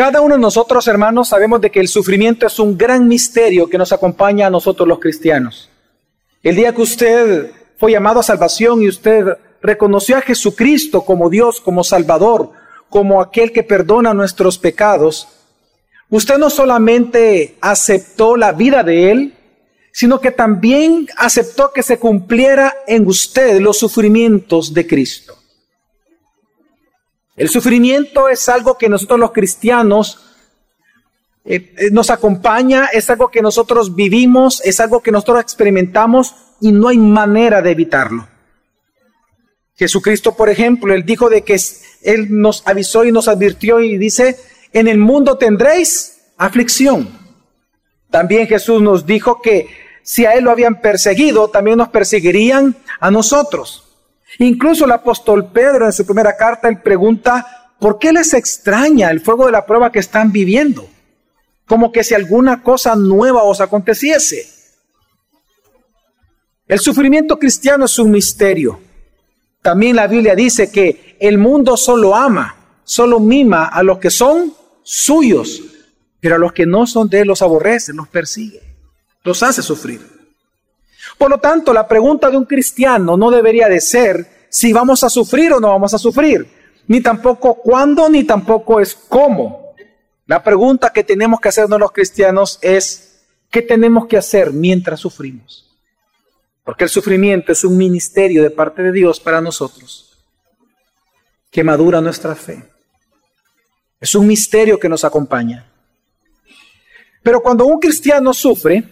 Cada uno de nosotros, hermanos, sabemos de que el sufrimiento es un gran misterio que nos acompaña a nosotros los cristianos. El día que usted fue llamado a salvación y usted reconoció a Jesucristo como Dios, como Salvador, como aquel que perdona nuestros pecados, usted no solamente aceptó la vida de Él, sino que también aceptó que se cumpliera en usted los sufrimientos de Cristo. El sufrimiento es algo que nosotros los cristianos eh, eh, nos acompaña, es algo que nosotros vivimos, es algo que nosotros experimentamos y no hay manera de evitarlo. Jesucristo, por ejemplo, él dijo de que él nos avisó y nos advirtió y dice, en el mundo tendréis aflicción. También Jesús nos dijo que si a él lo habían perseguido, también nos perseguirían a nosotros. Incluso el apóstol Pedro en su primera carta, él pregunta, ¿por qué les extraña el fuego de la prueba que están viviendo? Como que si alguna cosa nueva os aconteciese. El sufrimiento cristiano es un misterio. También la Biblia dice que el mundo solo ama, solo mima a los que son suyos, pero a los que no son de él los aborrece, los persigue, los hace sufrir. Por lo tanto, la pregunta de un cristiano no debería de ser si vamos a sufrir o no vamos a sufrir, ni tampoco cuándo, ni tampoco es cómo. La pregunta que tenemos que hacernos los cristianos es, ¿qué tenemos que hacer mientras sufrimos? Porque el sufrimiento es un ministerio de parte de Dios para nosotros, que madura nuestra fe. Es un misterio que nos acompaña. Pero cuando un cristiano sufre,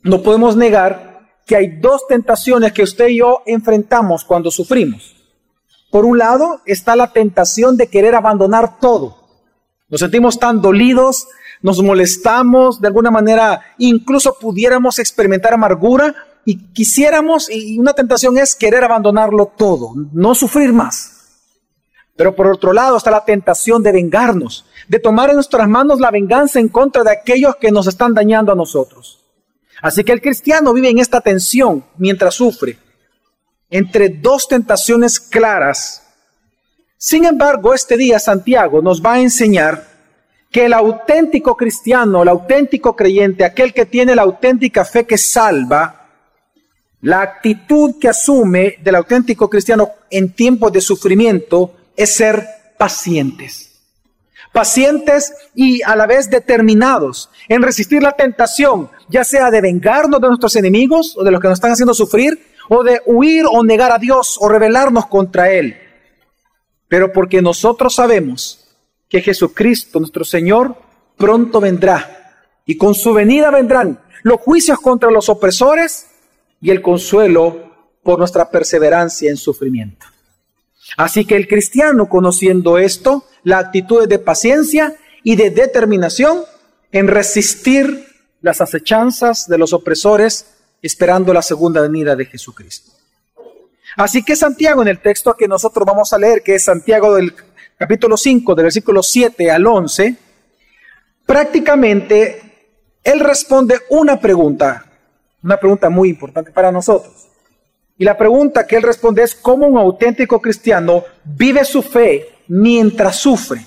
no podemos negar que hay dos tentaciones que usted y yo enfrentamos cuando sufrimos. Por un lado está la tentación de querer abandonar todo. Nos sentimos tan dolidos, nos molestamos, de alguna manera incluso pudiéramos experimentar amargura y quisiéramos, y una tentación es querer abandonarlo todo, no sufrir más. Pero por otro lado está la tentación de vengarnos, de tomar en nuestras manos la venganza en contra de aquellos que nos están dañando a nosotros. Así que el cristiano vive en esta tensión mientras sufre, entre dos tentaciones claras. Sin embargo, este día Santiago nos va a enseñar que el auténtico cristiano, el auténtico creyente, aquel que tiene la auténtica fe que salva, la actitud que asume del auténtico cristiano en tiempos de sufrimiento es ser pacientes pacientes y a la vez determinados en resistir la tentación, ya sea de vengarnos de nuestros enemigos o de los que nos están haciendo sufrir, o de huir o negar a Dios o rebelarnos contra Él. Pero porque nosotros sabemos que Jesucristo, nuestro Señor, pronto vendrá y con su venida vendrán los juicios contra los opresores y el consuelo por nuestra perseverancia en sufrimiento. Así que el cristiano, conociendo esto, la actitud de paciencia y de determinación en resistir las acechanzas de los opresores, esperando la segunda venida de Jesucristo. Así que Santiago, en el texto que nosotros vamos a leer, que es Santiago del capítulo 5, del versículo 7 al 11, prácticamente él responde una pregunta, una pregunta muy importante para nosotros. Y la pregunta que él responde es cómo un auténtico cristiano vive su fe mientras sufre.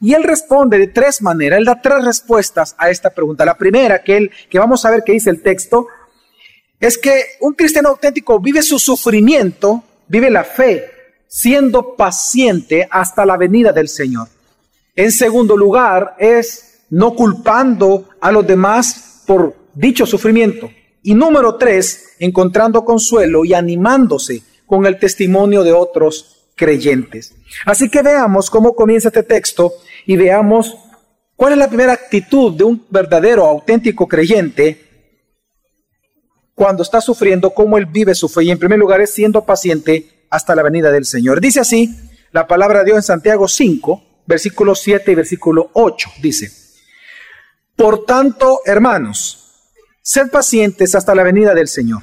Y él responde de tres maneras, él da tres respuestas a esta pregunta. La primera, que, él, que vamos a ver que dice el texto, es que un cristiano auténtico vive su sufrimiento, vive la fe, siendo paciente hasta la venida del Señor. En segundo lugar, es no culpando a los demás por dicho sufrimiento. Y número tres, encontrando consuelo y animándose con el testimonio de otros creyentes. Así que veamos cómo comienza este texto y veamos cuál es la primera actitud de un verdadero, auténtico creyente cuando está sufriendo, cómo él vive su fe. Y en primer lugar es siendo paciente hasta la venida del Señor. Dice así la palabra de Dios en Santiago 5, versículo 7 y versículo 8. Dice, por tanto, hermanos, Sed pacientes hasta la venida del Señor.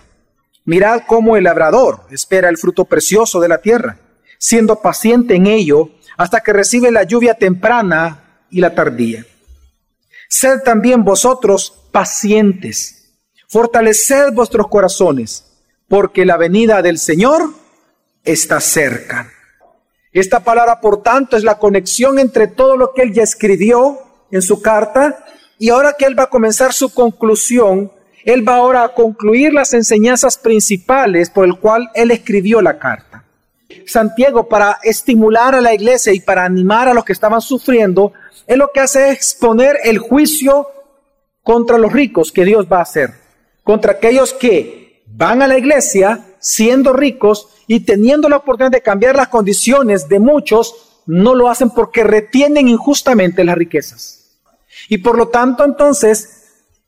Mirad cómo el labrador espera el fruto precioso de la tierra, siendo paciente en ello hasta que recibe la lluvia temprana y la tardía. Sed también vosotros pacientes, fortaleced vuestros corazones, porque la venida del Señor está cerca. Esta palabra, por tanto, es la conexión entre todo lo que él ya escribió en su carta y ahora que él va a comenzar su conclusión, él va ahora a concluir las enseñanzas principales por el cual él escribió la carta. Santiago, para estimular a la iglesia y para animar a los que estaban sufriendo, él lo que hace es exponer el juicio contra los ricos que Dios va a hacer, contra aquellos que van a la iglesia siendo ricos y teniendo la oportunidad de cambiar las condiciones de muchos, no lo hacen porque retienen injustamente las riquezas. Y por lo tanto, entonces,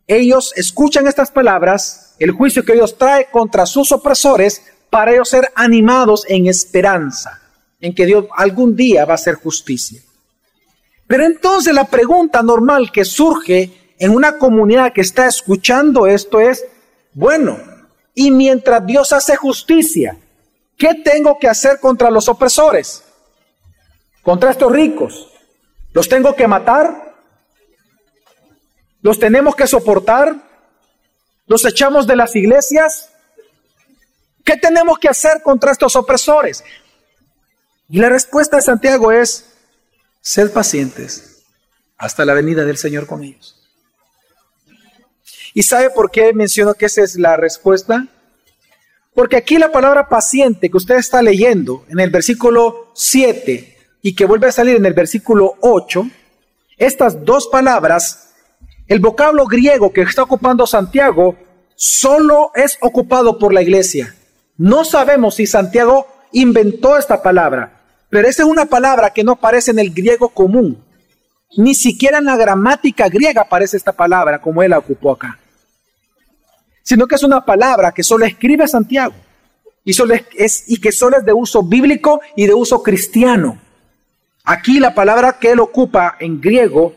ellos escuchan estas palabras, el juicio que Dios trae contra sus opresores, para ellos ser animados en esperanza, en que Dios algún día va a hacer justicia. Pero entonces la pregunta normal que surge en una comunidad que está escuchando esto es, bueno, y mientras Dios hace justicia, ¿qué tengo que hacer contra los opresores? Contra estos ricos. ¿Los tengo que matar? ¿Los tenemos que soportar? ¿Los echamos de las iglesias? ¿Qué tenemos que hacer contra estos opresores? Y la respuesta de Santiago es, sed pacientes hasta la venida del Señor con ellos. ¿Y sabe por qué menciono que esa es la respuesta? Porque aquí la palabra paciente que usted está leyendo en el versículo 7 y que vuelve a salir en el versículo 8, estas dos palabras, el vocablo griego que está ocupando Santiago, solo es ocupado por la iglesia. No sabemos si Santiago inventó esta palabra, pero esa es una palabra que no aparece en el griego común. Ni siquiera en la gramática griega aparece esta palabra como él la ocupó acá. Sino que es una palabra que solo escribe Santiago y, solo es, y que solo es de uso bíblico y de uso cristiano. Aquí la palabra que él ocupa en griego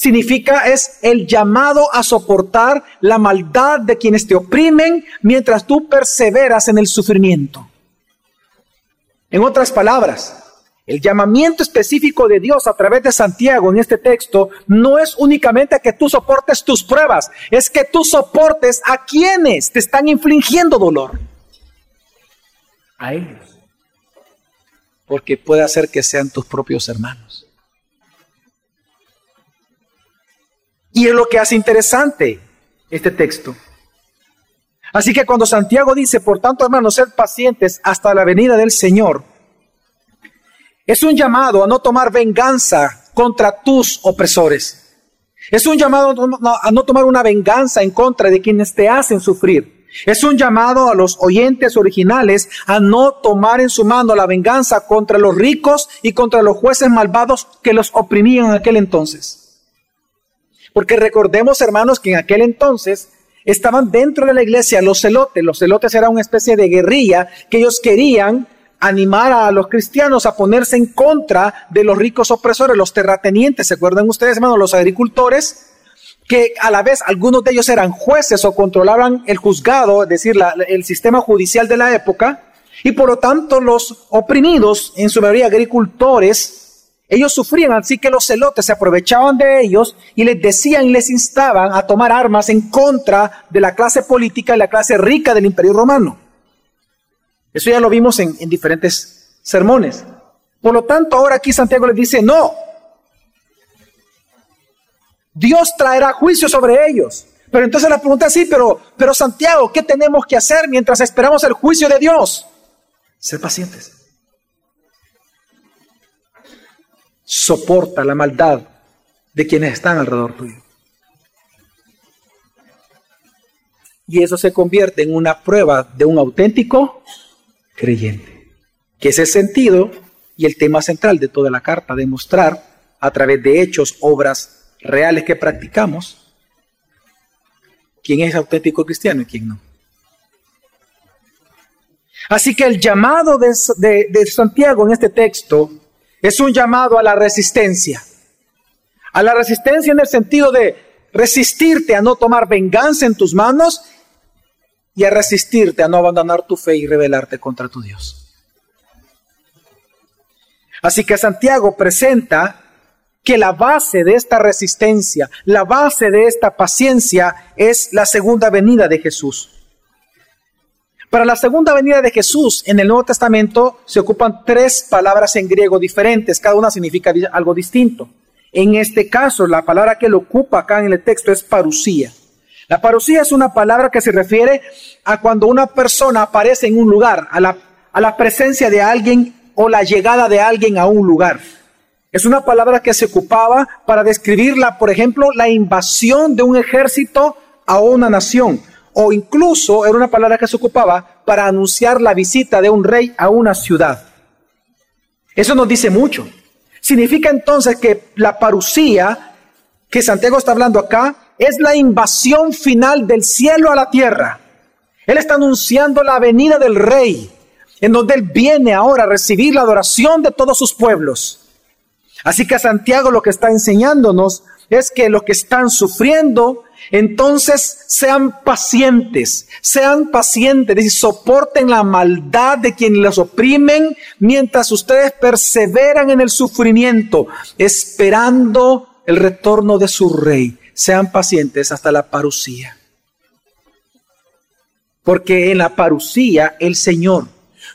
significa es el llamado a soportar la maldad de quienes te oprimen mientras tú perseveras en el sufrimiento. En otras palabras, el llamamiento específico de Dios a través de Santiago en este texto no es únicamente que tú soportes tus pruebas, es que tú soportes a quienes te están infligiendo dolor. A ellos. Porque puede hacer que sean tus propios hermanos. Y es lo que hace interesante este texto. Así que cuando Santiago dice, por tanto hermanos, sed pacientes hasta la venida del Señor, es un llamado a no tomar venganza contra tus opresores. Es un llamado a no tomar una venganza en contra de quienes te hacen sufrir. Es un llamado a los oyentes originales a no tomar en su mano la venganza contra los ricos y contra los jueces malvados que los oprimían en aquel entonces. Porque recordemos, hermanos, que en aquel entonces estaban dentro de la iglesia los celotes. Los celotes eran una especie de guerrilla que ellos querían animar a los cristianos a ponerse en contra de los ricos opresores, los terratenientes, ¿se acuerdan ustedes, hermanos? Los agricultores, que a la vez algunos de ellos eran jueces o controlaban el juzgado, es decir, el sistema judicial de la época, y por lo tanto los oprimidos, en su mayoría agricultores, ellos sufrían, así que los celotes se aprovechaban de ellos y les decían y les instaban a tomar armas en contra de la clase política y la clase rica del imperio romano. Eso ya lo vimos en, diferentes sermones. Por lo tanto, ahora aquí Santiago les dice, no, Dios traerá juicio sobre ellos. Pero entonces la pregunta es, sí, pero, pero Santiago, ¿qué tenemos que hacer mientras esperamos el juicio de Dios? Ser pacientes. Soporta la maldad de quienes están alrededor tuyo. Y eso se convierte en una prueba de un auténtico creyente. Que es el sentido y el tema central de toda la carta, demostrar a través de hechos, obras reales que practicamos, quién es auténtico cristiano y quién no. Así que el llamado de, de, Santiago en este texto es un llamado a la resistencia. A la resistencia en el sentido de resistirte a no tomar venganza en tus manos y a resistirte a no abandonar tu fe y rebelarte contra tu Dios. Así que Santiago presenta que la base de esta resistencia, la base de esta paciencia es la segunda venida de Jesús. Para la segunda venida de Jesús en el Nuevo Testamento se ocupan tres palabras en griego diferentes, cada una significa algo distinto. En este caso, la palabra que lo ocupa acá en el texto es parusía. La parusía es una palabra que se refiere a cuando una persona aparece en un lugar, a la, a la presencia de alguien o la llegada de alguien a un lugar. Es una palabra que se ocupaba para describirla, por ejemplo, la invasión de un ejército a una nación o incluso era una palabra que se ocupaba para anunciar la visita de un rey a una ciudad. Eso nos dice mucho. Significa entonces que la parucía que Santiago está hablando acá es la invasión final del cielo a la tierra. Él está anunciando la venida del rey, en donde él viene ahora a recibir la adoración de todos sus pueblos. Así que Santiago lo que está enseñándonos es que los que están sufriendo entonces sean pacientes, sean pacientes y soporten la maldad de quienes los oprimen mientras ustedes perseveran en el sufrimiento, esperando el retorno de su rey. Sean pacientes hasta la parucía. Porque en la parucía el Señor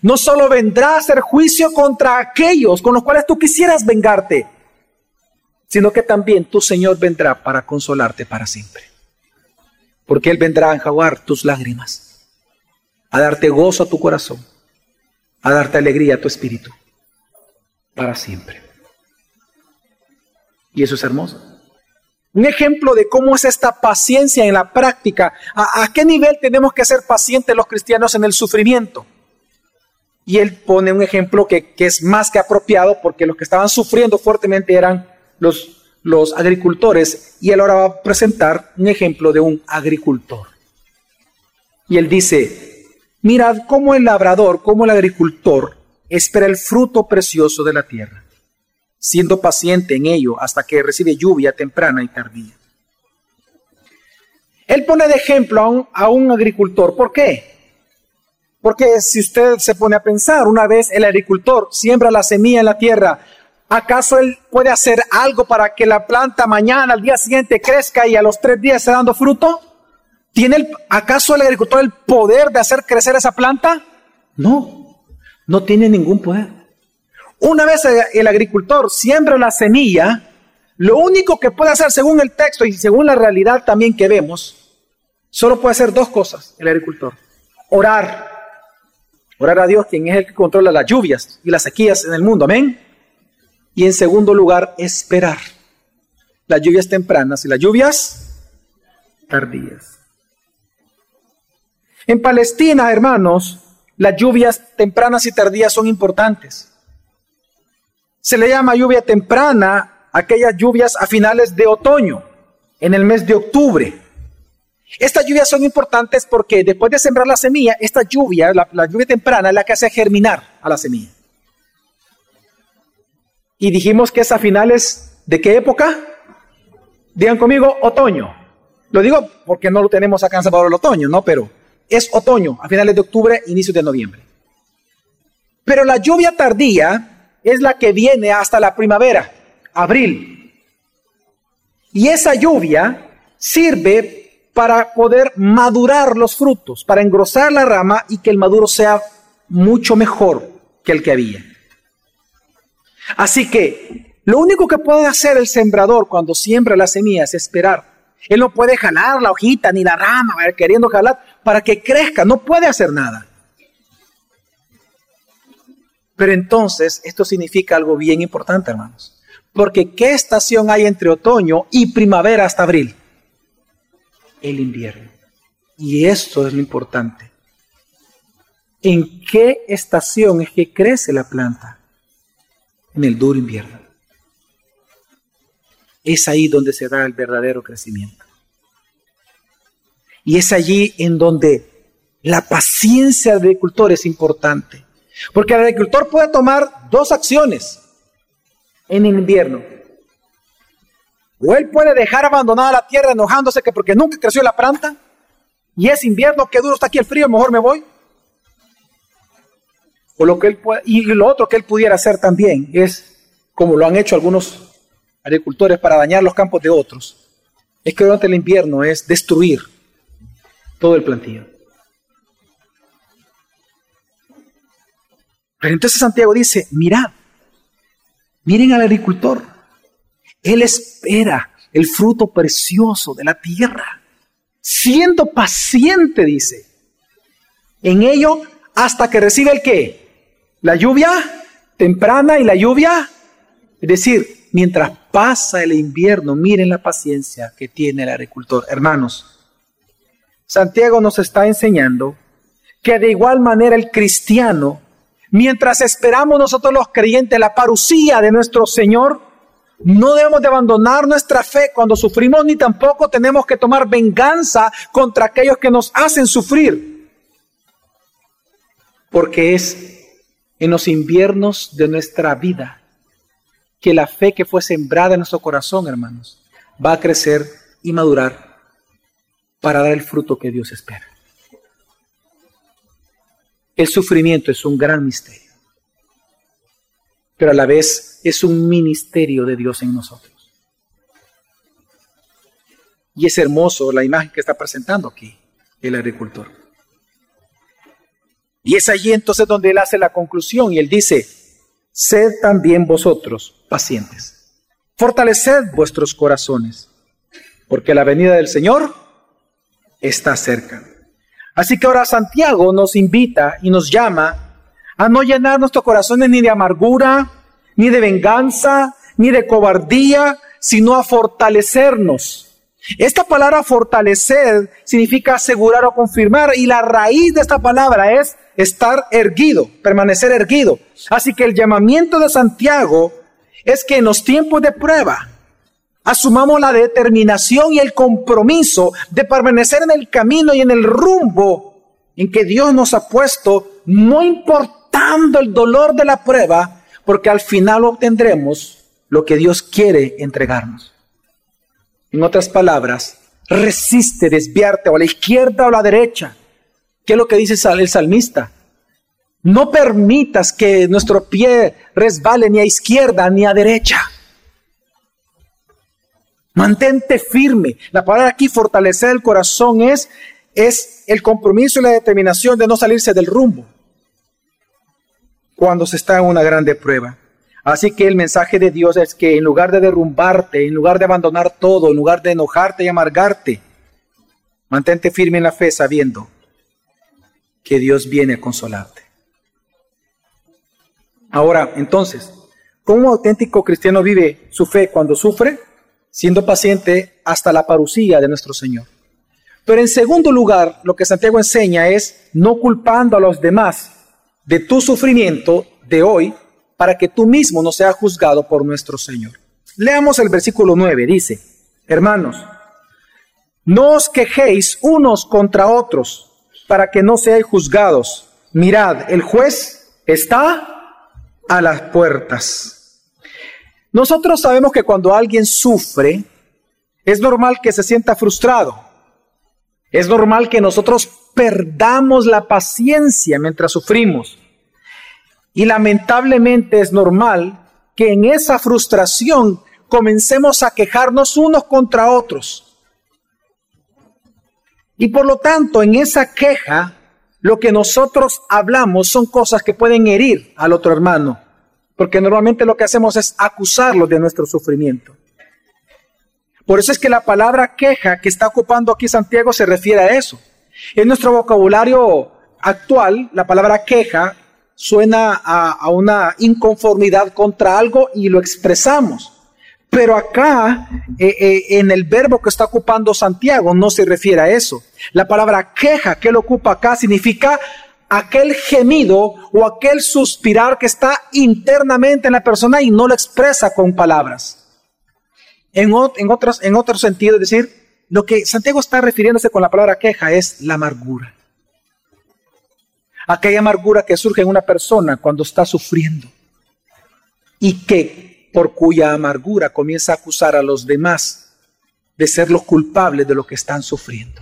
no solo vendrá a hacer juicio contra aquellos con los cuales tú quisieras vengarte, sino que también tu Señor vendrá para consolarte para siempre porque Él vendrá a enjaguar tus lágrimas, a darte gozo a tu corazón, a darte alegría a tu espíritu, para siempre. Y eso es hermoso. Un ejemplo de cómo es esta paciencia en la práctica. ¿A, qué nivel tenemos que ser pacientes los cristianos en el sufrimiento? Y él pone un ejemplo que, que es más que apropiado porque los que estaban sufriendo fuertemente eran los los agricultores y él ahora va a presentar un ejemplo de un agricultor. Y él dice, mirad cómo el labrador, cómo el agricultor espera el fruto precioso de la tierra, siendo paciente en ello hasta que recibe lluvia temprana y tardía. Él pone de ejemplo a un, a un agricultor. ¿Por qué? Porque si usted se pone a pensar, una vez el agricultor siembra la semilla en la tierra, ¿Acaso él puede hacer algo para que la planta mañana, al día siguiente, crezca y a los tres días esté dando fruto? ¿Tiene el, acaso el agricultor el poder de hacer crecer esa planta? No, no tiene ningún poder. Una vez el agricultor siembra la semilla, lo único que puede hacer según el texto y según la realidad también que vemos, solo puede hacer dos cosas el agricultor. Orar. Orar a Dios, quien es el que controla las lluvias y las sequías en el mundo. Amén. Y en segundo lugar, esperar. Las lluvias tempranas y las lluvias tardías. En Palestina, hermanos, las lluvias tempranas y tardías son importantes. Se le llama lluvia temprana aquellas lluvias a finales de otoño, en el mes de octubre. Estas lluvias son importantes porque después de sembrar la semilla, esta lluvia, la, lluvia temprana, es la que hace germinar a la semilla. Y dijimos que es a finales de qué época? Digan conmigo, otoño. Lo digo porque no lo tenemos acá en Salvador el otoño, ¿no? Pero es otoño, a finales de octubre, inicio de noviembre. Pero la lluvia tardía es la que viene hasta la primavera, abril. Y esa lluvia sirve para poder madurar los frutos, para engrosar la rama y que el maduro sea mucho mejor que el que había. Así que lo único que puede hacer el sembrador cuando siembra las semillas es esperar. Él no puede jalar la hojita ni la rama, queriendo jalar para que crezca, no puede hacer nada. Pero entonces esto significa algo bien importante, hermanos. Porque ¿qué estación hay entre otoño y primavera hasta abril? El invierno. Y esto es lo importante. ¿En qué estación es que crece la planta? En el duro invierno. Es ahí donde se da el verdadero crecimiento. Y es allí en donde la paciencia del agricultor es importante. Porque el agricultor puede tomar dos acciones en el invierno. O él puede dejar abandonada la tierra enojándose que porque nunca creció la planta y es invierno, qué duro está aquí el frío, mejor me voy. O lo que él y lo otro que él pudiera hacer también es, como lo han hecho algunos agricultores para dañar los campos de otros, es que durante el invierno es destruir todo el plantío. Pero entonces Santiago dice, mirad, miren al agricultor. Él espera el fruto precioso de la tierra, siendo paciente, dice, en ello hasta que recibe el qué? La lluvia temprana y la lluvia. Es decir, mientras pasa el invierno, miren la paciencia que tiene el agricultor. Hermanos, Santiago nos está enseñando que de igual manera el cristiano, mientras esperamos nosotros los creyentes la parucía de nuestro Señor, no debemos de abandonar nuestra fe cuando sufrimos, ni tampoco tenemos que tomar venganza contra aquellos que nos hacen sufrir. Porque es en los inviernos de nuestra vida que la fe que fue sembrada en nuestro corazón, hermanos, va a crecer y madurar para dar el fruto que Dios espera. El sufrimiento es un gran misterio, pero a la vez es un ministerio de Dios en nosotros. Y es hermoso la imagen que está presentando aquí el agricultor. Y es allí entonces donde él hace la conclusión y él dice, sed también vosotros pacientes. Fortaleced vuestros corazones, porque la venida del Señor está cerca. Así que ahora Santiago nos invita y nos llama a no llenar nuestros corazones ni de amargura, ni de venganza, ni de cobardía, sino a fortalecernos. Esta palabra fortalecer significa asegurar o confirmar y la raíz de esta palabra es estar erguido, permanecer erguido. Así que el llamamiento de Santiago es que en los tiempos de prueba asumamos la determinación y el compromiso de permanecer en el camino y en el rumbo en que Dios nos ha puesto, no importando el dolor de la prueba, porque al final obtendremos lo que Dios quiere entregarnos. En otras palabras, resiste desviarte o a la izquierda o a la derecha. ¿Qué es lo que dice el salmista? No permitas que nuestro pie resbale ni a izquierda ni a derecha. Mantente firme. La palabra aquí, fortalecer el corazón, es, es el compromiso y la determinación de no salirse del rumbo cuando se está en una grande prueba. Así que el mensaje de Dios es que en lugar de derrumbarte, en lugar de abandonar todo, en lugar de enojarte y amargarte, mantente firme en la fe sabiendo que Dios viene a consolarte. Ahora, entonces, ¿cómo un auténtico cristiano vive su fe cuando sufre? Siendo paciente hasta la parucía de nuestro Señor. Pero en segundo lugar, lo que Santiago enseña es no culpando a los demás de tu sufrimiento de hoy para que tú mismo no seas juzgado por nuestro Señor. Leamos el versículo 9, dice, hermanos, no os quejéis unos contra otros para que no seáis juzgados. Mirad, el juez está a las puertas. Nosotros sabemos que cuando alguien sufre, es normal que se sienta frustrado. Es normal que nosotros perdamos la paciencia mientras sufrimos. Y lamentablemente es normal que en esa frustración comencemos a quejarnos unos contra otros. Y por lo tanto, en esa queja lo que nosotros hablamos son cosas que pueden herir al otro hermano, porque normalmente lo que hacemos es acusarlo de nuestro sufrimiento. Por eso es que la palabra queja que está ocupando aquí Santiago se refiere a eso. En nuestro vocabulario actual, la palabra queja suena a, una inconformidad contra algo y lo expresamos. Pero acá, eh, eh, en el verbo que está ocupando Santiago, no se refiere a eso. La palabra queja que él ocupa acá significa aquel gemido o aquel suspirar que está internamente en la persona y no lo expresa con palabras. En, en, otros, en otro sentido, es decir, lo que Santiago está refiriéndose con la palabra queja es la amargura. Aquella amargura que surge en una persona cuando está sufriendo y que por cuya amargura comienza a acusar a los demás de ser los culpables de lo que están sufriendo.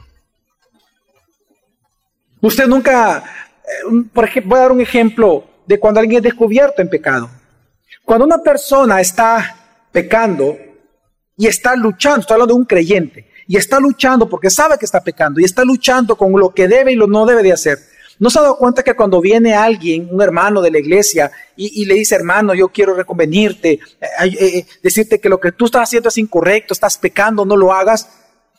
Usted nunca, eh, por ejemplo, voy a dar un ejemplo de cuando alguien es descubierto en pecado. Cuando una persona está pecando y está luchando, estoy hablando de un creyente, y está luchando porque sabe que está pecando y está luchando con lo que debe y lo no debe de hacer. ¿No se ha dado cuenta que cuando viene alguien, un hermano de la iglesia, y, le dice, hermano, yo quiero reconvenirte, eh, eh, decirte que lo que tú estás haciendo es incorrecto, estás pecando, no lo hagas?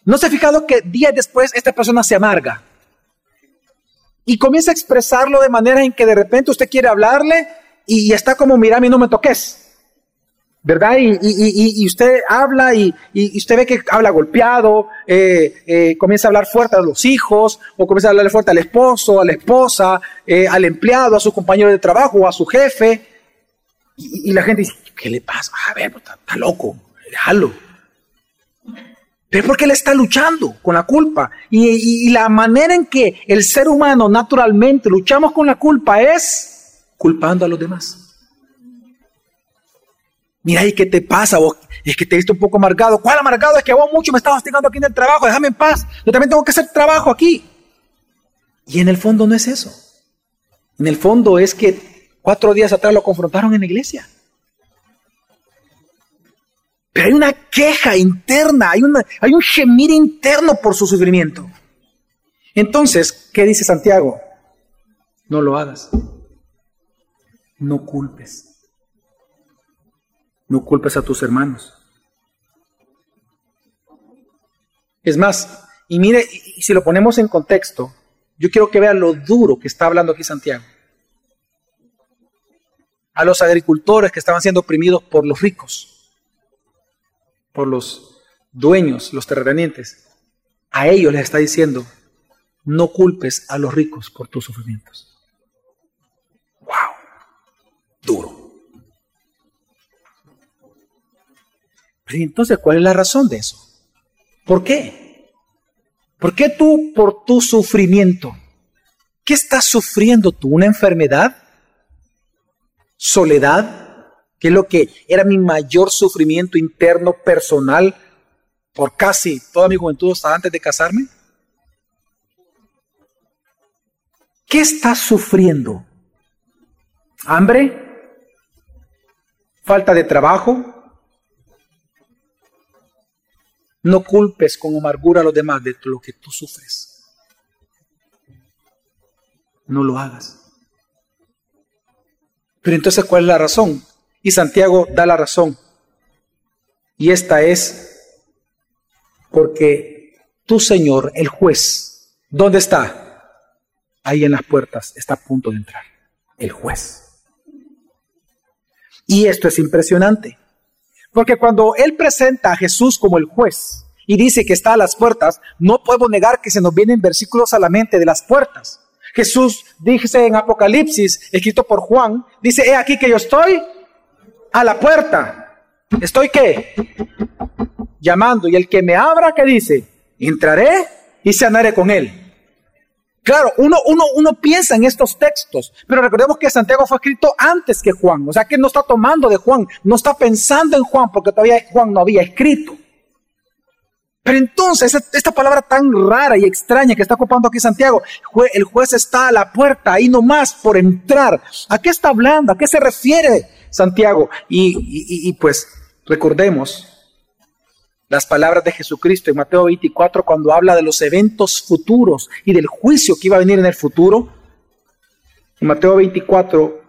¿No se ha fijado que días después esta persona se amarga? Y comienza a expresarlo de manera en que de repente usted quiere hablarle y está como, mira, a mí no me toques. ¿Verdad? Y, usted habla y, usted ve que habla golpeado, eh, eh, comienza a hablar fuerte a los hijos, o comienza a hablar fuerte al esposo, a la esposa, eh, al empleado, a su compañero de trabajo, a su jefe. Y, la gente dice, ¿qué le pasa? A ver, pues, está, loco, déjalo. Pero porque él está luchando con la culpa. y la manera en que el ser humano naturalmente luchamos con la culpa es culpando a los demás. Mira, ¿y qué te pasa vos? Es que te he visto un poco amargado. ¿Cuál amargado? Es que vos mucho me estás hostigando aquí en el trabajo. Déjame en paz. Yo también tengo que hacer trabajo aquí. Y en el fondo no es eso. En el fondo es que cuatro días atrás lo confrontaron en la iglesia. Pero hay una queja interna, hay, hay un gemir interno por su sufrimiento. Entonces, ¿qué dice Santiago? No lo hagas. No culpes. No culpes a tus hermanos. Es más, y mire, y si lo ponemos en contexto, yo quiero que vean lo duro que está hablando aquí Santiago. A los agricultores que estaban siendo oprimidos por los ricos, por los dueños, los terratenientes, a ellos les está diciendo, no culpes a los ricos por tus sufrimientos. Entonces, ¿cuál es la razón de eso? ¿Por qué? ¿Por qué tú, por tu sufrimiento, qué estás sufriendo tú? ¿Una enfermedad? ¿Soledad? ¿Qué es lo que era mi mayor sufrimiento interno personal por casi toda mi juventud hasta antes de casarme? ¿Qué estás sufriendo? ¿Hambre? ¿Falta de trabajo? No culpes con amargura a los demás de lo que tú sufres. No lo hagas. Pero entonces, ¿cuál es la razón? Y Santiago da la razón. Y esta es porque tu Señor, el juez, ¿dónde está? Ahí en las puertas, está a punto de entrar. El juez. Y esto es impresionante. Porque cuando Él presenta a Jesús como el juez y dice que está a las puertas, no podemos negar que se nos vienen versículos a la mente de las puertas. Jesús dice en Apocalipsis, escrito por Juan, dice, he aquí que yo estoy a la puerta. ¿Estoy qué? Llamando. Y el que me abra, ¿qué dice? Entraré y sanaré con él. Claro, uno, uno, uno piensa en estos textos, pero recordemos que Santiago fue escrito antes que Juan, o sea que no está tomando de Juan, no está pensando en Juan porque todavía Juan no había escrito. Pero entonces, esta palabra tan rara y extraña que está ocupando aquí Santiago, el juez está a la puerta, ahí nomás por entrar. ¿A qué está hablando? ¿A qué se refiere Santiago? y pues recordemos las palabras de Jesucristo en Mateo 24 cuando habla de los eventos futuros y del juicio que iba a venir en el futuro. En Mateo 24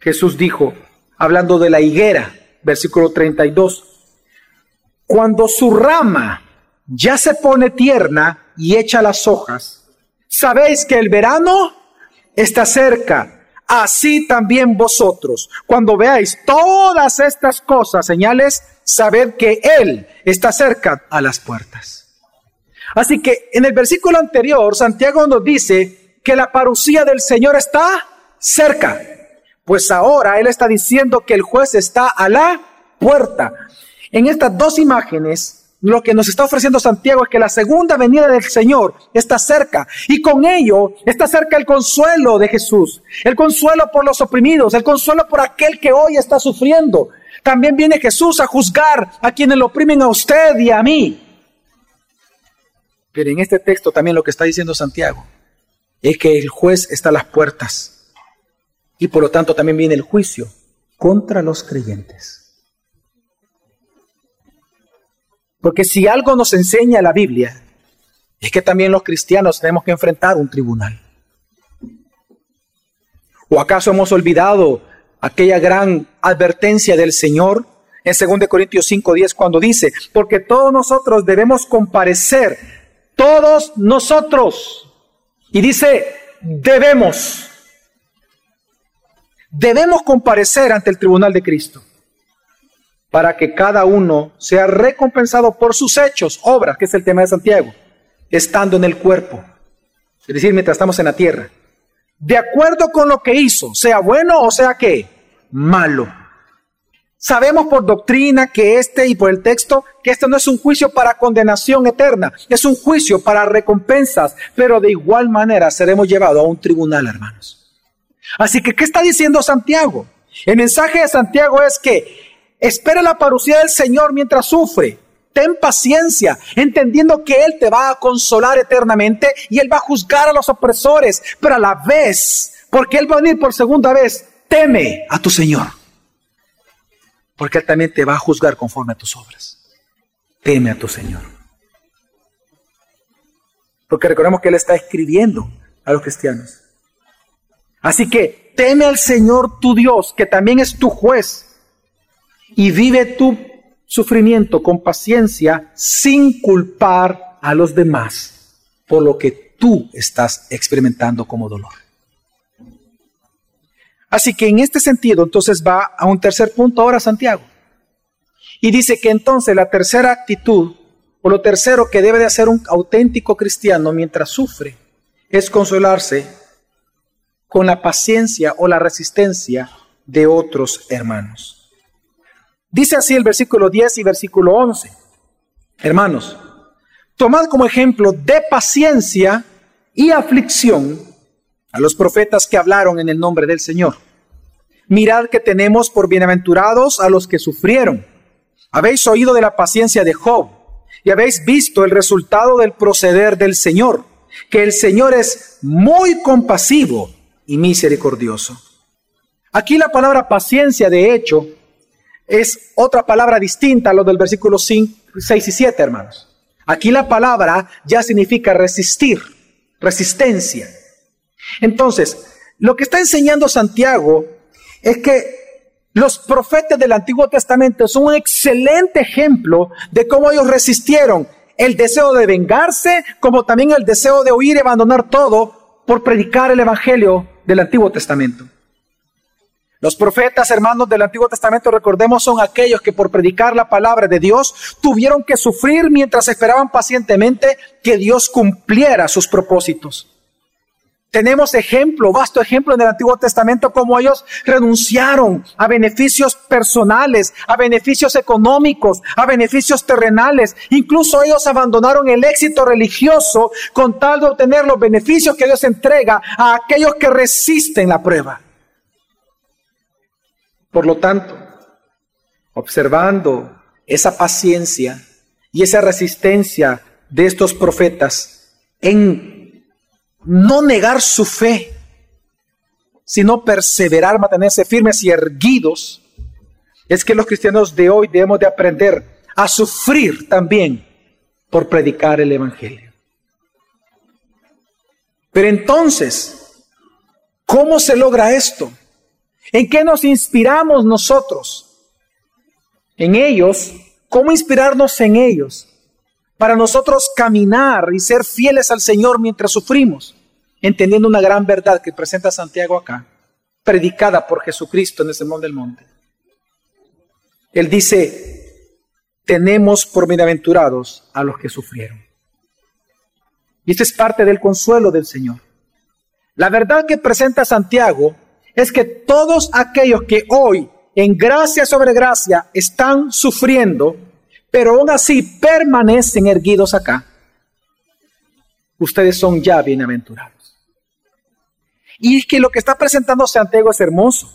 Jesús dijo, hablando de la higuera, versículo 32, cuando su rama ya se pone tierna y echa las hojas, sabéis que el verano está cerca así también vosotros, cuando veáis todas estas cosas, señales, sabed que Él está cerca a las puertas. Así que en el versículo anterior, Santiago nos dice que la parucía del Señor está cerca. Pues ahora Él está diciendo que el juez está a la puerta. En estas dos imágenes, lo que nos está ofreciendo Santiago es que la segunda venida del Señor está cerca y con ello está cerca el consuelo de Jesús, el consuelo por los oprimidos, el consuelo por aquel que hoy está sufriendo. También viene Jesús a juzgar a quienes lo oprimen a usted y a mí. Pero en este texto también lo que está diciendo Santiago es que el juez está a las puertas y por lo tanto también viene el juicio contra los creyentes. Porque si algo nos enseña la Biblia, Es que también los cristianos tenemos que enfrentar un tribunal. ¿O acaso hemos olvidado aquella gran advertencia del Señor en 2 Corintios 5:10 cuando dice, porque todos nosotros debemos comparecer, todos nosotros. Y dice, debemos, debemos comparecer ante el tribunal de Cristo para que cada uno sea recompensado por sus hechos, obras, que es el tema de Santiago, estando en el cuerpo, es decir, mientras estamos en la tierra, de acuerdo con lo que hizo, sea bueno o sea que malo. Sabemos por doctrina que este y por el texto que este no es un juicio para condenación eterna, es un juicio para recompensas, pero de igual manera seremos llevados a un tribunal, hermanos. Así que, ¿qué está diciendo Santiago? El mensaje de Santiago es que espera la parucía del Señor mientras sufre. Ten paciencia, entendiendo que Él te va a consolar eternamente y Él va a juzgar a los opresores, pero a la vez, porque Él va a venir por segunda vez, teme a tu Señor porque Él también te va a juzgar conforme a tus obras. Teme a tu Señor. Porque recordemos que Él está escribiendo a los cristianos. Así que teme al Señor tu Dios, que también es tu juez, y vive tu sufrimiento con paciencia sin culpar a los demás por lo que tú estás experimentando como dolor. Así que en este sentido, entonces va a un tercer punto ahora Santiago. Y dice que entonces la tercera actitud, o lo tercero que debe de hacer un auténtico cristiano mientras sufre, es consolarse con la paciencia o la resistencia de otros hermanos. Dice así el versículo 10 y versículo 11. Hermanos, tomad como ejemplo de paciencia y aflicción a los profetas que hablaron en el nombre del Señor. Mirad que tenemos por bienaventurados a los que sufrieron. Habéis oído de la paciencia de Job y habéis visto el resultado del proceder del Señor, que el Señor es muy compasivo y misericordioso. Aquí la palabra paciencia, de hecho, es otra palabra distinta a lo del versículo 6 y 7, hermanos. Aquí la palabra ya significa resistir, resistencia. Entonces, lo que está enseñando Santiago es que los profetas del Antiguo Testamento son un excelente ejemplo de cómo ellos resistieron el deseo de vengarse, como también el deseo de huir y abandonar todo por predicar el Evangelio del Antiguo Testamento. Los profetas, hermanos del Antiguo Testamento, recordemos, son aquellos que por predicar la palabra de Dios tuvieron que sufrir mientras esperaban pacientemente que Dios cumpliera sus propósitos. Tenemos ejemplo, vasto ejemplo en el Antiguo Testamento, cómo ellos renunciaron a beneficios personales, a beneficios económicos, a beneficios terrenales. Incluso ellos abandonaron el éxito religioso con tal de obtener los beneficios que Dios entrega a aquellos que resisten la prueba. Por lo tanto, observando esa paciencia y esa resistencia de estos profetas en no negar su fe, sino perseverar, mantenerse firmes y erguidos, es que los cristianos de hoy debemos de aprender a sufrir también por predicar el Evangelio. Pero entonces, ¿cómo se logra esto? ¿En qué nos inspiramos nosotros? En ellos, ¿cómo inspirarnos en ellos? Para nosotros caminar y ser fieles al Señor mientras sufrimos entendiendo una gran verdad que presenta Santiago acá, predicada por Jesucristo en el Sermón del Monte. Él dice, tenemos por bienaventurados a los que sufrieron. Y esto es parte del consuelo del Señor. La verdad que presenta Santiago es que todos aquellos que hoy, en gracia sobre gracia, están sufriendo, pero aún así permanecen erguidos acá, ustedes son ya bienaventurados. Y es que lo que está presentando Santiago es hermoso.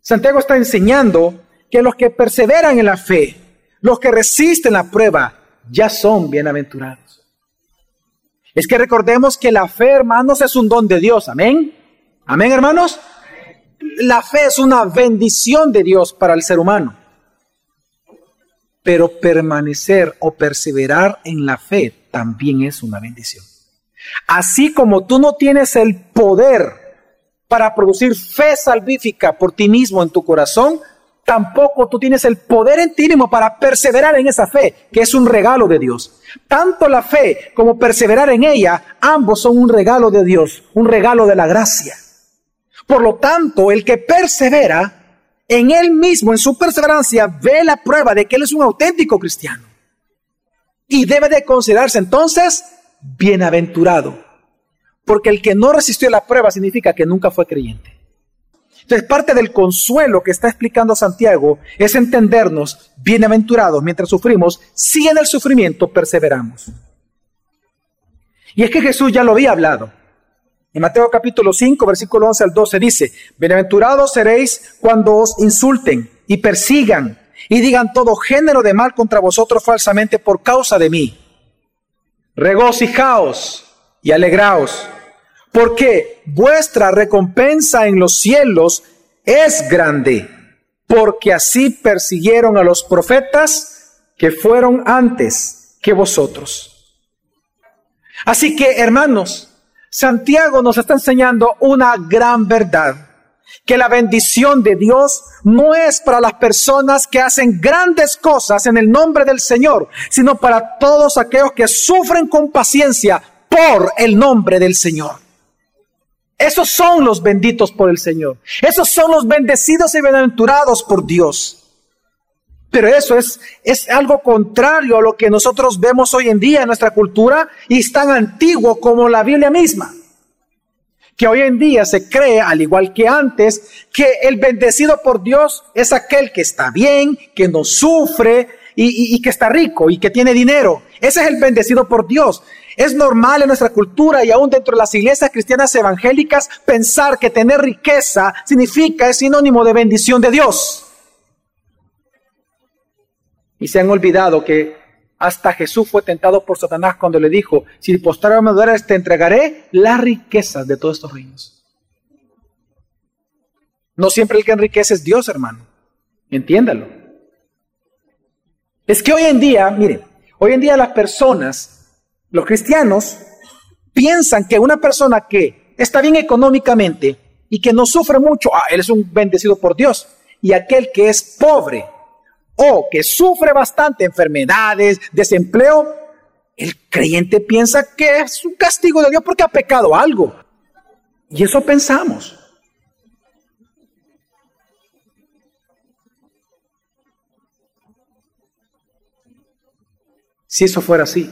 Santiago está enseñando que los que perseveran en la fe, los que resisten la prueba, ya son bienaventurados. Es que recordemos que la fe, hermanos, es un don de Dios. Amén. Amén, hermanos. La fe es una bendición de Dios para el ser humano. Pero permanecer o perseverar en la fe también es una bendición. Así como tú no tienes el poder para producir fe salvífica por ti mismo en tu corazón, tampoco tú tienes el poder en ti mismo para perseverar en esa fe, que es un regalo de Dios. Tanto la fe como perseverar en ella, ambos son un regalo de Dios, un regalo de la gracia. Por lo tanto, el que persevera en él mismo, en su perseverancia, ve la prueba de que él es un auténtico cristiano. Y debe de considerarse entonces bienaventurado. Porque el que no resistió la prueba significa que nunca fue creyente. Entonces, parte del consuelo que está explicando Santiago es entendernos bienaventurados mientras sufrimos, si en el sufrimiento perseveramos. Y es que Jesús ya lo había hablado. En Mateo capítulo 5, versículo 11 al 12 dice, Bienaventurados seréis cuando os insulten y persigan y digan todo género de mal contra vosotros falsamente por causa de mí. Regocijaos y alegraos porque vuestra recompensa en los cielos es grande, porque así persiguieron a los profetas que fueron antes que vosotros. Así que, hermanos, Santiago nos está enseñando una gran verdad, que la bendición de Dios no es para las personas que hacen grandes cosas en el nombre del Señor, sino para todos aquellos que sufren con paciencia por el nombre del Señor. Esos son los benditos por el Señor. Esos son los bendecidos y bienaventurados por Dios. Pero eso es, es algo contrario a lo que nosotros vemos hoy en día en nuestra cultura y es tan antiguo como la Biblia misma. Que hoy en día se cree, al igual que antes, que el bendecido por Dios es aquel que está bien, que no sufre y, y que está rico y que tiene dinero. Ese es el bendecido por Dios. Es normal en nuestra cultura y aún dentro de las iglesias cristianas evangélicas pensar que tener riqueza significa, es sinónimo de bendición de Dios. Y se han olvidado que hasta Jesús fue tentado por Satanás cuando le dijo, si postrar me adoras te entregaré las riquezas de todos estos reinos. No siempre el que enriquece es Dios, hermano. Entiéndalo. Es que hoy en día, miren, hoy en día las personas los cristianos piensan que una persona que está bien económicamente y que no sufre mucho, ah, él es un bendecido por Dios. Y aquel que es pobre o que sufre bastante enfermedades, desempleo, el creyente piensa que es un castigo de Dios porque ha pecado algo. Y eso pensamos. Si eso fuera así,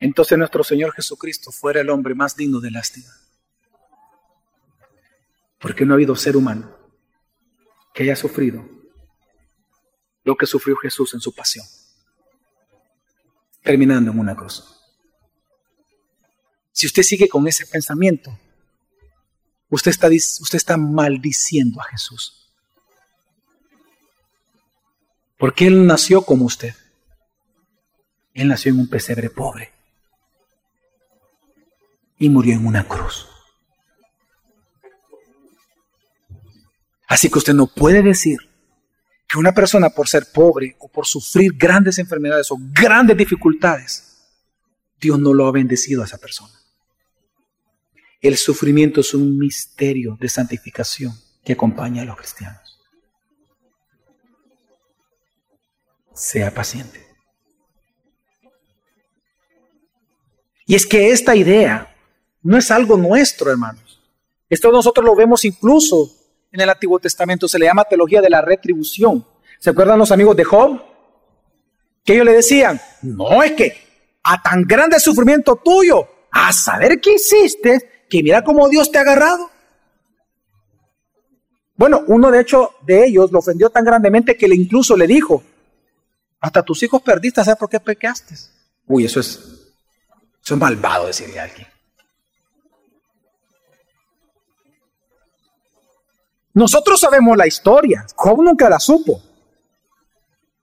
entonces nuestro Señor Jesucristo fuera el hombre más digno de lástima. Porque no ha habido ser humano que haya sufrido lo que sufrió Jesús en su pasión, terminando en una cruz. Si usted sigue con ese pensamiento, usted está, usted está maldiciendo a Jesús. Porque Él nació como usted. Él nació en un pesebre pobre y murió en una cruz. Así que usted no puede decir que una persona por ser pobre o por sufrir grandes enfermedades o grandes dificultades, Dios no lo ha bendecido a esa persona. El sufrimiento es un misterio de santificación que acompaña a los cristianos. Sea paciente. Y es que esta idea no es algo nuestro, hermanos. Esto nosotros lo vemos incluso en el Antiguo Testamento. Se le llama teología de la retribución. ¿Se acuerdan los amigos de Job? Que ellos le decían, no es que a tan grande sufrimiento tuyo, a saber qué hiciste, que mira cómo Dios te ha agarrado. Bueno, uno de hecho de ellos lo ofendió tan grandemente que incluso le dijo, hasta tus hijos perdiste, ¿sabes por qué pecaste? Uy, eso es, eso es malvado decirle a alguien. Nosotros sabemos la historia. Job nunca la supo.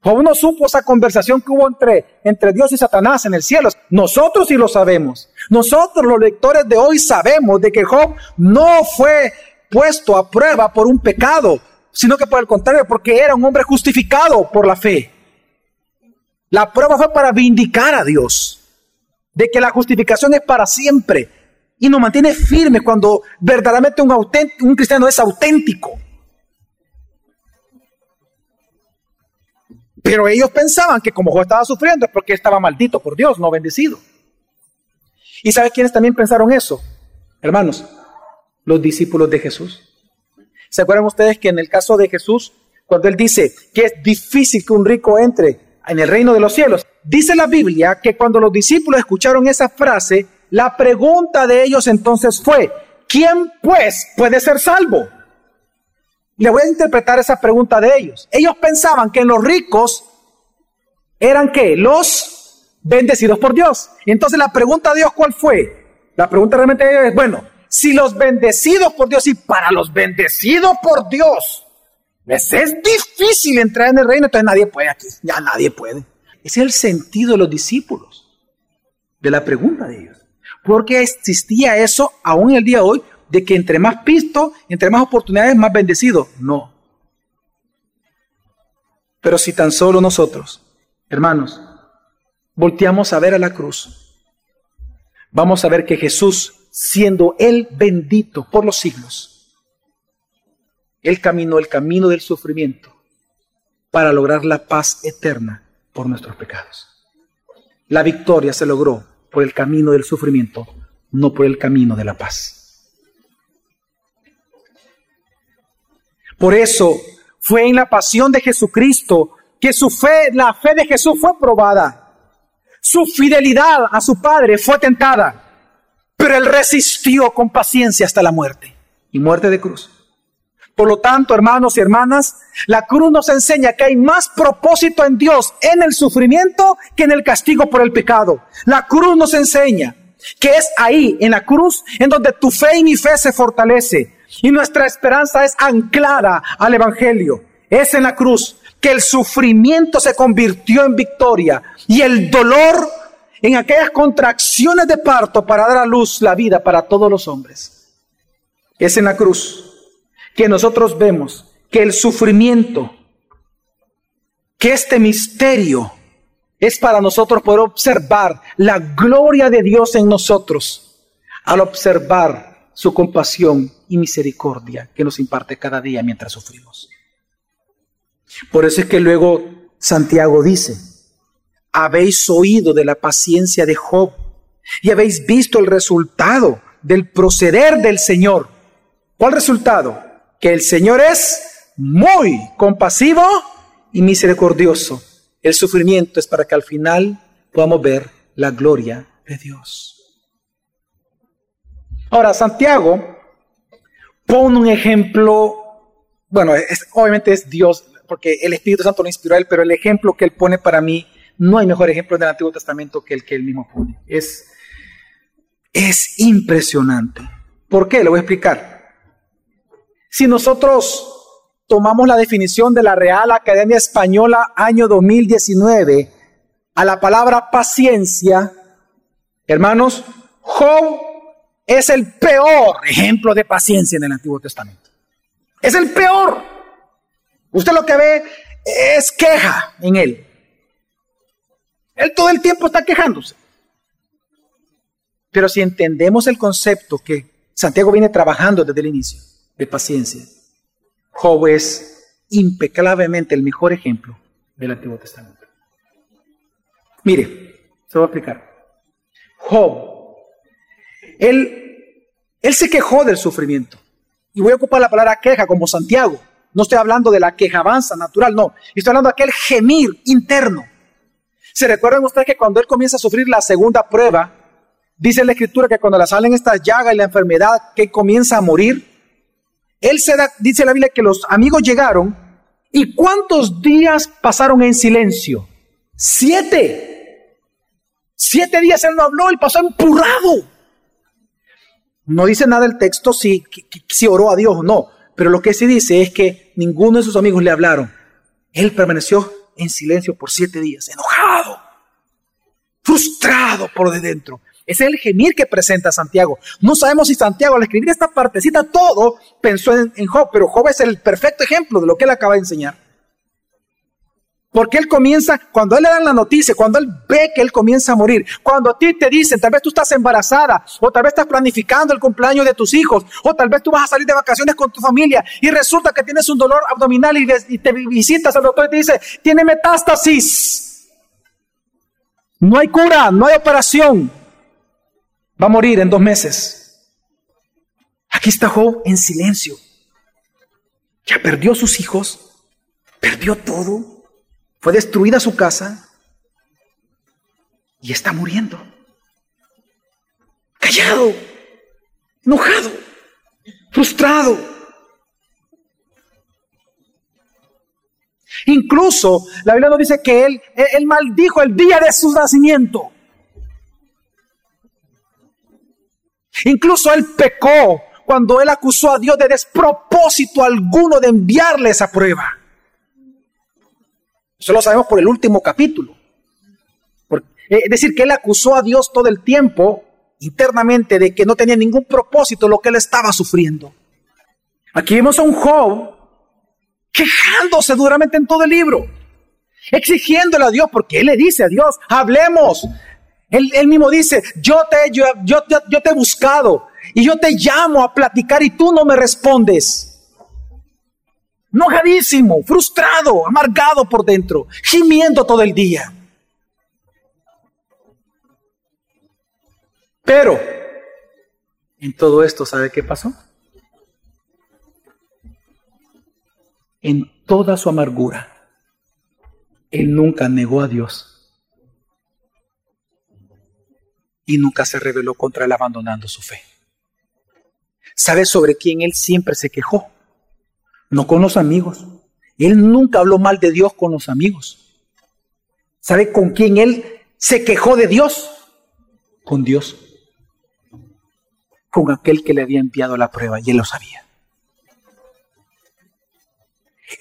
Job no supo esa conversación que hubo entre, entre Dios y Satanás en el cielo. Nosotros sí lo sabemos. Nosotros los lectores de hoy sabemos de que Job no fue puesto a prueba por un pecado, sino que por el contrario, porque era un hombre justificado por la fe. La prueba fue para vindicar a Dios, de que la justificación es para siempre y nos mantiene firmes cuando verdaderamente un, un cristiano es auténtico. Pero ellos pensaban que como Job estaba sufriendo es porque estaba maldito por Dios, no bendecido. ¿Y sabe quiénes también pensaron eso? Hermanos, los discípulos de Jesús. ¿Se acuerdan ustedes que en el caso de Jesús, cuando él dice que es difícil que un rico entre en el reino de los cielos, dice la Biblia que cuando los discípulos escucharon esa frase, la pregunta de ellos entonces fue, ¿quién pues puede ser salvo? Le voy a interpretar esa pregunta de ellos. Ellos pensaban que los ricos eran que los bendecidos por Dios. Entonces la pregunta de Dios, ¿cuál fue? La pregunta realmente es, bueno, si los bendecidos por Dios y para los bendecidos por Dios, les es difícil entrar en el reino, entonces nadie puede aquí, ya nadie puede. Ese es el sentido de los discípulos, de la pregunta de ellos. Porque existía eso aún en el día de hoy, de que entre más pisto, entre más oportunidades, más bendecido. No. Pero si tan solo nosotros, hermanos, volteamos a ver a la cruz, vamos a ver que Jesús, siendo Él bendito por los siglos, Él caminó el camino del sufrimiento para lograr la paz eterna por nuestros pecados. La victoria se logró por el camino del sufrimiento, no por el camino de la paz. Por eso fue en la pasión de Jesucristo que su fe, la fe de Jesús fue probada. Su fidelidad a su Padre fue tentada, pero él resistió con paciencia hasta la muerte y muerte de cruz. Por lo tanto, hermanos y hermanas, la cruz nos enseña que hay más propósito en Dios en el sufrimiento que en el castigo por el pecado. La cruz nos enseña que es ahí, en la cruz, en donde tu fe y mi fe se fortalece. Y nuestra esperanza es anclada al Evangelio. Es en la cruz que el sufrimiento se convirtió en victoria y el dolor en aquellas contracciones de parto para dar a luz la vida para todos los hombres. Es en la cruz que nosotros vemos que el sufrimiento, que este misterio es para nosotros poder observar la gloria de Dios en nosotros al observar su compasión y misericordia que nos imparte cada día mientras sufrimos. Por eso es que luego Santiago dice, habéis oído de la paciencia de Job y habéis visto el resultado del proceder del Señor. ¿Cuál resultado? Que el Señor es muy compasivo y misericordioso. El sufrimiento es para que al final podamos ver la gloria de Dios. Ahora, Santiago pone un ejemplo, bueno, obviamente es Dios, porque el Espíritu Santo lo inspiró a él, pero el ejemplo que él pone para mí, no hay mejor ejemplo en el Antiguo Testamento que el que él mismo pone. Es, es impresionante. ¿Por qué? Lo voy a explicar. Si nosotros tomamos la definición de la Real Academia Española año 2019 a la palabra paciencia, hermanos, Job es el peor ejemplo de paciencia en el Antiguo Testamento. Es el peor. Usted lo que ve es queja en él. Él todo el tiempo está quejándose. Pero si entendemos el concepto que Santiago viene trabajando desde el inicio de paciencia, Job es impecablemente el mejor ejemplo del Antiguo Testamento. Mire, se voy a explicar. Job, él, él se quejó del sufrimiento. Y voy a ocupar la palabra queja como Santiago. No estoy hablando de la quejabanza natural, no. Estoy hablando de aquel gemir interno. ¿Se recuerdan ustedes que cuando él comienza a sufrir la segunda prueba, dice la escritura que cuando le salen estas llagas y la enfermedad, que comienza a morir? Él se da, dice la Biblia que los amigos llegaron y cuántos días pasaron en silencio. Siete. Siete días él no habló y pasó empurrado. No dice nada el texto si, si oró a Dios o no, pero lo que sí dice es que ninguno de sus amigos le hablaron. Él permaneció en silencio por siete días, enojado, frustrado por de dentro. Es el gemir que presenta Santiago. No sabemos si Santiago al escribir esta partecita todo pensó en, Job, pero Job es el perfecto ejemplo de lo que él acaba de enseñar. Porque él comienza, cuando él le dan la noticia, cuando él ve que él comienza a morir, cuando a ti te dicen, tal vez tú estás embarazada, o tal vez estás planificando el cumpleaños de tus hijos, o tal vez tú vas a salir de vacaciones con tu familia y resulta que tienes un dolor abdominal y, te visitas al doctor y te dice, tiene metástasis. No hay cura, no hay operación. Va a morir en dos meses. Aquí está Job en silencio. Ya perdió sus hijos, perdió todo fue destruida su casa y está muriendo. Callado, enojado, frustrado. Incluso la Biblia nos dice que él, él maldijo el día de su nacimiento. Incluso él pecó cuando él acusó a Dios de despropósito alguno de enviarle esa prueba. Eso lo sabemos por el último capítulo. Eh, es decir, que él acusó a Dios todo el tiempo internamente de que no tenía ningún propósito lo que él estaba sufriendo. Aquí vemos a un Job quejándose duramente en todo el libro, exigiéndole a Dios, porque él le dice a Dios, hablemos. Él, mismo dice, yo te, yo, yo, yo te he buscado y yo te llamo a platicar y tú no me respondes enojadísimo, frustrado, amargado por dentro, gimiendo todo el día. Pero, en todo esto, ¿sabe qué pasó? En toda su amargura, él nunca negó a Dios. Y nunca se rebeló contra él abandonando su fe. ¿Sabe sobre quién él siempre se quejó? no con los amigos. Él nunca habló mal de Dios con los amigos. ¿Sabe con quién él se quejó de Dios? Con Dios. Con aquel que le había enviado la prueba y él lo sabía.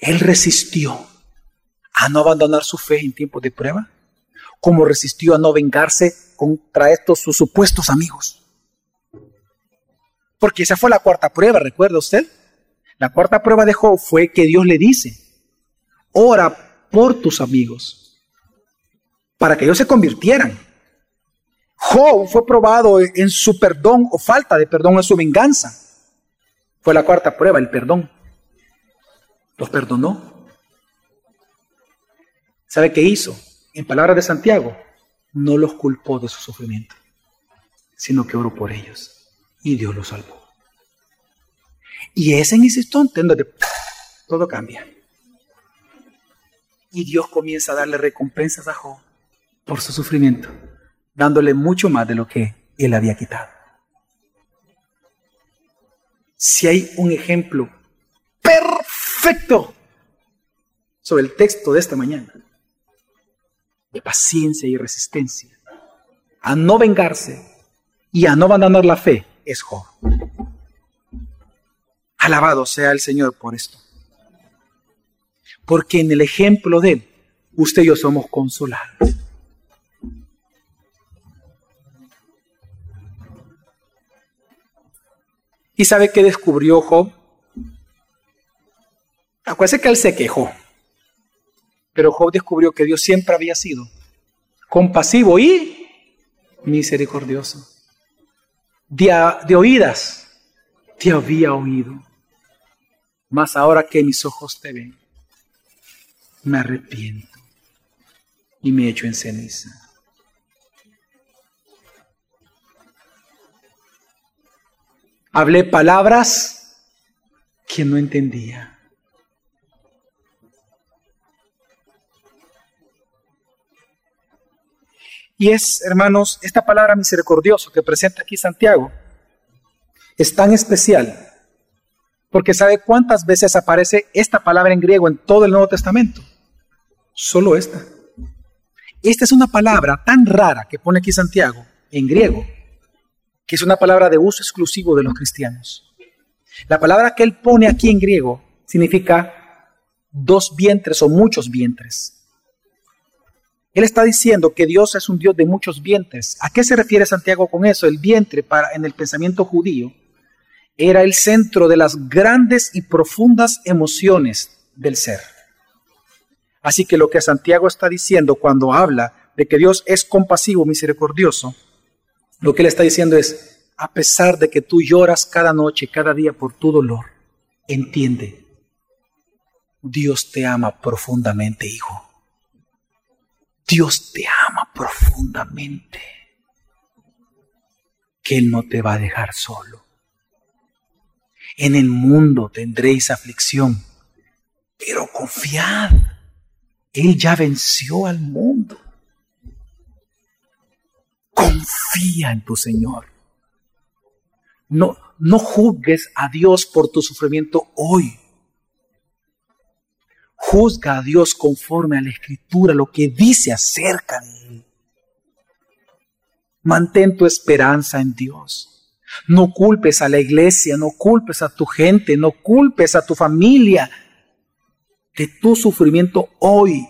Él resistió a no abandonar su fe en tiempos de prueba, como resistió a no vengarse contra estos sus supuestos amigos. Porque esa fue la cuarta prueba, ¿recuerda usted? La cuarta prueba de Job fue que Dios le dice, ora por tus amigos, para que ellos se convirtieran. Job fue probado en su perdón o falta de perdón en su venganza. Fue la cuarta prueba, el perdón. Los perdonó. ¿Sabe qué hizo? En palabras de Santiago, no los culpó de su sufrimiento, sino que oró por ellos y Dios los salvó. Y es en ese instante en donde todo cambia. Y Dios comienza a darle recompensas a Job por su sufrimiento, dándole mucho más de lo que él había quitado. Si hay un ejemplo perfecto sobre el texto de esta mañana, de paciencia y resistencia, a no vengarse y a no abandonar la fe, es Job. Alabado sea el Señor por esto. Porque en el ejemplo de Él, usted y yo somos consolados. ¿Y sabe qué descubrió Job? Acuérdese que él se quejó. Pero Job descubrió que Dios siempre había sido compasivo y misericordioso. De, de oídas te había oído mas ahora que mis ojos te ven, me arrepiento y me echo en ceniza. Hablé palabras que no entendía. Y es, hermanos, esta palabra misericordioso que presenta aquí Santiago es tan especial porque ¿sabe cuántas veces aparece esta palabra en griego en todo el Nuevo Testamento? Solo esta. Esta es una palabra tan rara que pone aquí Santiago en griego, que es una palabra de uso exclusivo de los cristianos. La palabra que él pone aquí en griego significa dos vientres o muchos vientres. Él está diciendo que Dios es un Dios de muchos vientres. ¿A qué se refiere Santiago con eso? El vientre para, en el pensamiento judío era el centro de las grandes y profundas emociones del ser. Así que lo que Santiago está diciendo cuando habla de que Dios es compasivo, misericordioso, lo que él está diciendo es, a pesar de que tú lloras cada noche, cada día por tu dolor, entiende, Dios te ama profundamente, hijo. Dios te ama profundamente. Que Él no te va a dejar solo. En el mundo tendréis aflicción, pero confiad, Él ya venció al mundo. Confía en tu Señor. No, no juzgues a Dios por tu sufrimiento hoy. Juzga a Dios conforme a la escritura, lo que dice acerca de Él. Mantén tu esperanza en Dios. No culpes a la iglesia, no culpes a tu gente, no culpes a tu familia de tu sufrimiento hoy.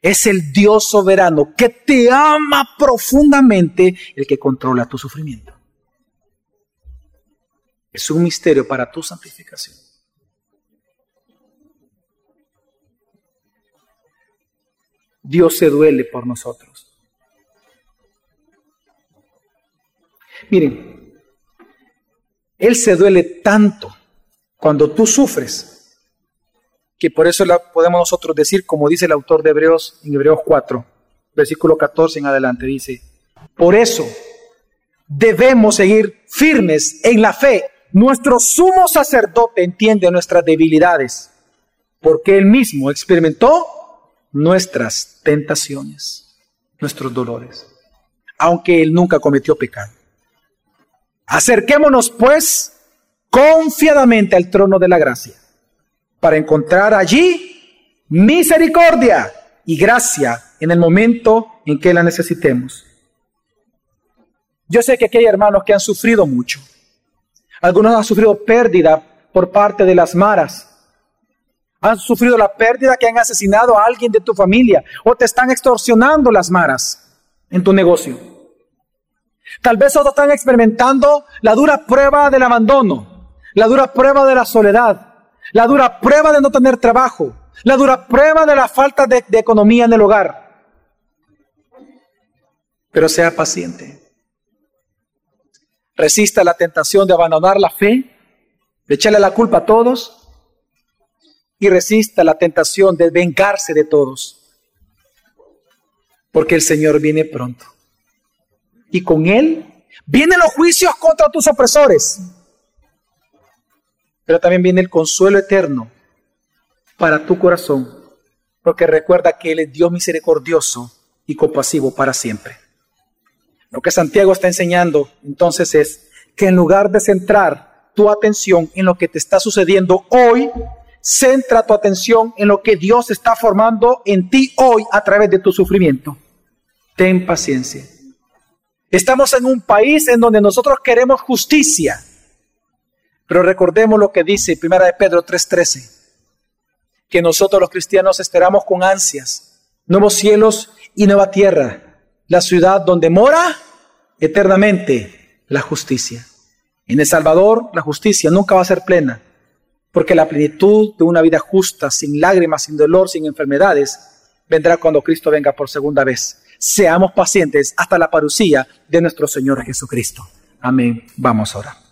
Es el Dios soberano que te ama profundamente el que controla tu sufrimiento. Es un misterio para tu santificación. Dios se duele por nosotros. Miren, Él se duele tanto cuando tú sufres, que por eso la podemos nosotros decir, como dice el autor de Hebreos en Hebreos 4, versículo 14 en adelante, dice, por eso debemos seguir firmes en la fe. Nuestro sumo sacerdote entiende nuestras debilidades, porque él mismo experimentó nuestras tentaciones, nuestros dolores, aunque él nunca cometió pecado. Acerquémonos pues confiadamente al trono de la gracia para encontrar allí misericordia y gracia en el momento en que la necesitemos. Yo sé que aquí hay hermanos que han sufrido mucho. Algunos han sufrido pérdida por parte de las maras. Han sufrido la pérdida que han asesinado a alguien de tu familia o te están extorsionando las maras en tu negocio. Tal vez otros están experimentando la dura prueba del abandono, la dura prueba de la soledad, la dura prueba de no tener trabajo, la dura prueba de la falta de, economía en el hogar. Pero sea paciente. Resista la tentación de abandonar la fe, de echarle la culpa a todos y resista la tentación de vengarse de todos. Porque el Señor viene pronto. Y con Él vienen los juicios contra tus opresores pero también viene el consuelo eterno para tu corazón, porque recuerda que Él es Dios misericordioso y compasivo para siempre. Lo que Santiago está enseñando entonces es que en lugar de centrar tu atención en lo que te está sucediendo hoy, centra tu atención en lo que Dios está formando en ti hoy a través de tu sufrimiento. Ten paciencia. Estamos en un país en donde nosotros queremos justicia. Pero recordemos lo que dice 1 de Pedro 3:13, que nosotros los cristianos esperamos con ansias nuevos cielos y nueva tierra, la ciudad donde mora eternamente la justicia. En El Salvador la justicia nunca va a ser plena, porque la plenitud de una vida justa, sin lágrimas, sin dolor, sin enfermedades, vendrá cuando Cristo venga por segunda vez. Seamos pacientes hasta la parucía de nuestro Señor Jesucristo. Amén. Vamos ahora.